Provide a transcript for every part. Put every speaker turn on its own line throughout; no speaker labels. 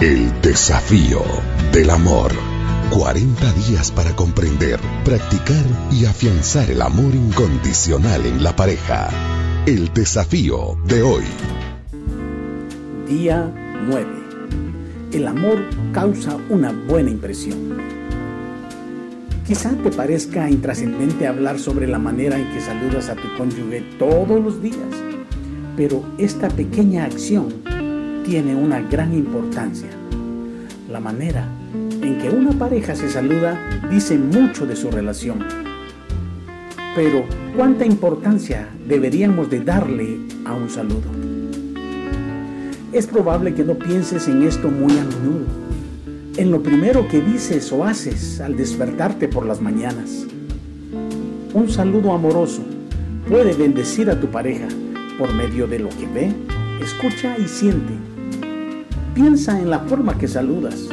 El desafío del amor. 40 días para comprender, practicar y afianzar el amor incondicional en la pareja. El desafío de hoy.
Día 9. El amor causa una buena impresión. Quizá te parezca intrascendente hablar sobre la manera en que saludas a tu cónyuge todos los días, pero esta pequeña acción tiene una gran importancia. La manera en que una pareja se saluda dice mucho de su relación. Pero, ¿cuánta importancia deberíamos de darle a un saludo? Es probable que no pienses en esto muy a menudo, en lo primero que dices o haces al despertarte por las mañanas. Un saludo amoroso puede bendecir a tu pareja por medio de lo que ve, escucha y siente Piensa en la forma que saludas.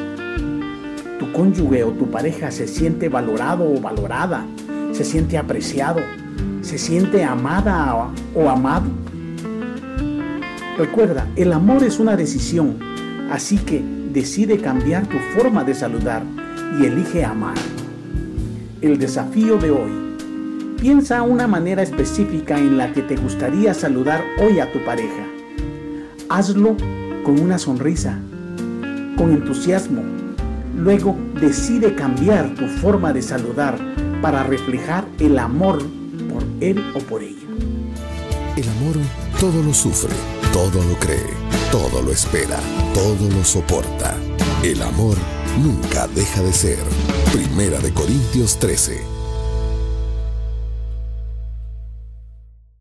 Tu cónyuge o tu pareja se siente valorado o valorada, se siente apreciado, se siente amada o amado. Recuerda, el amor es una decisión, así que decide cambiar tu forma de saludar y elige amar. El desafío de hoy. Piensa una manera específica en la que te gustaría saludar hoy a tu pareja. Hazlo con una sonrisa, con entusiasmo. Luego decide cambiar tu forma de saludar para reflejar el amor por él o por ella.
El amor todo lo sufre, todo lo cree, todo lo espera, todo lo soporta. El amor nunca deja de ser. Primera de Corintios 13.